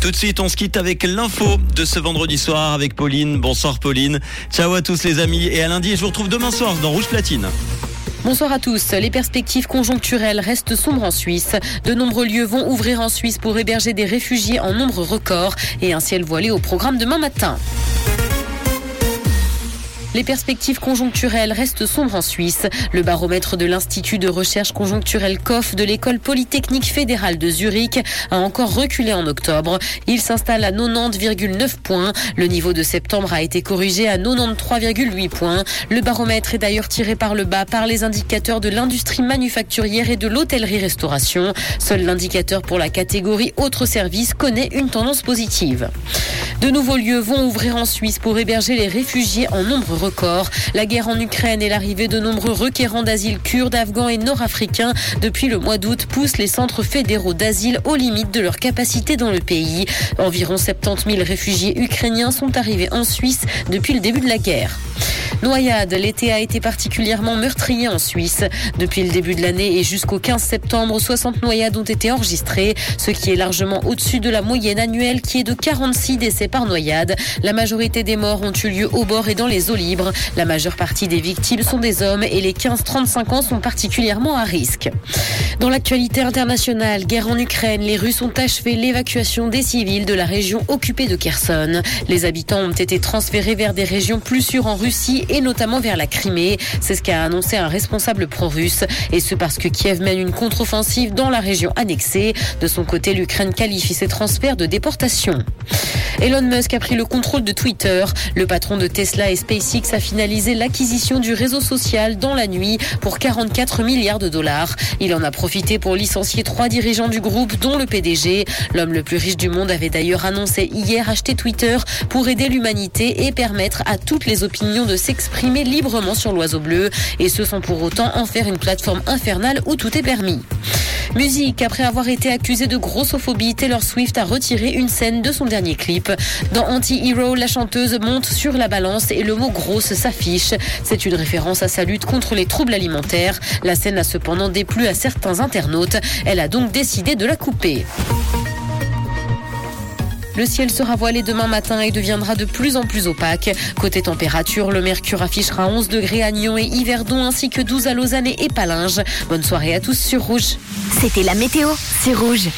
Tout de suite, on se quitte avec l'info de ce vendredi soir avec Pauline. Bonsoir Pauline. Ciao à tous les amis et à lundi. Je vous retrouve demain soir dans Rouge Platine. Bonsoir à tous. Les perspectives conjoncturelles restent sombres en Suisse. De nombreux lieux vont ouvrir en Suisse pour héberger des réfugiés en nombre record et un ciel voilé au programme demain matin. Les perspectives conjoncturelles restent sombres en Suisse. Le baromètre de l'Institut de recherche conjoncturelle COF de l'école polytechnique fédérale de Zurich a encore reculé en octobre. Il s'installe à 90,9 points. Le niveau de septembre a été corrigé à 93,8 points. Le baromètre est d'ailleurs tiré par le bas par les indicateurs de l'industrie manufacturière et de l'hôtellerie-restauration. Seul l'indicateur pour la catégorie autres services connaît une tendance positive. De nouveaux lieux vont ouvrir en Suisse pour héberger les réfugiés en nombre record. La guerre en Ukraine et l'arrivée de nombreux requérants d'asile kurdes, afghans et nord-africains depuis le mois d'août poussent les centres fédéraux d'asile aux limites de leur capacité dans le pays. Environ 70 000 réfugiés ukrainiens sont arrivés en Suisse depuis le début de la guerre. Noyade, l'été a été particulièrement meurtrier en Suisse. Depuis le début de l'année et jusqu'au 15 septembre, 60 noyades ont été enregistrées, ce qui est largement au-dessus de la moyenne annuelle qui est de 46 décès par noyade. La majorité des morts ont eu lieu au bord et dans les eaux libres. La majeure partie des victimes sont des hommes et les 15-35 ans sont particulièrement à risque. Dans l'actualité internationale, guerre en Ukraine, les Russes ont achevé l'évacuation des civils de la région occupée de Kherson. Les habitants ont été transférés vers des régions plus sûres en Russie et notamment vers la Crimée. C'est ce qu'a annoncé un responsable pro-russe. Et ce parce que Kiev mène une contre-offensive dans la région annexée. De son côté, l'Ukraine qualifie ces transferts de déportation. Elon Musk a pris le contrôle de Twitter. Le patron de Tesla et SpaceX a finalisé l'acquisition du réseau social dans la nuit pour 44 milliards de dollars. Il en a profité pour licencier trois dirigeants du groupe, dont le PDG. L'homme le plus riche du monde avait d'ailleurs annoncé hier acheter Twitter pour aider l'humanité et permettre à toutes les opinions de s'exprimer librement sur l'oiseau bleu. Et ce sans pour autant en faire une plateforme infernale où tout est permis. Musique, après avoir été accusée de grossophobie, Taylor Swift a retiré une scène de son dernier clip. Dans Anti-Hero, la chanteuse monte sur la balance et le mot grosse s'affiche. C'est une référence à sa lutte contre les troubles alimentaires. La scène a cependant déplu à certains internautes. Elle a donc décidé de la couper. Le ciel sera voilé demain matin et deviendra de plus en plus opaque. Côté température, le mercure affichera 11 degrés à Nyon et Yverdon ainsi que 12 à Lausanne et Palinges. Bonne soirée à tous sur Rouge. C'était la météo, c'est Rouge.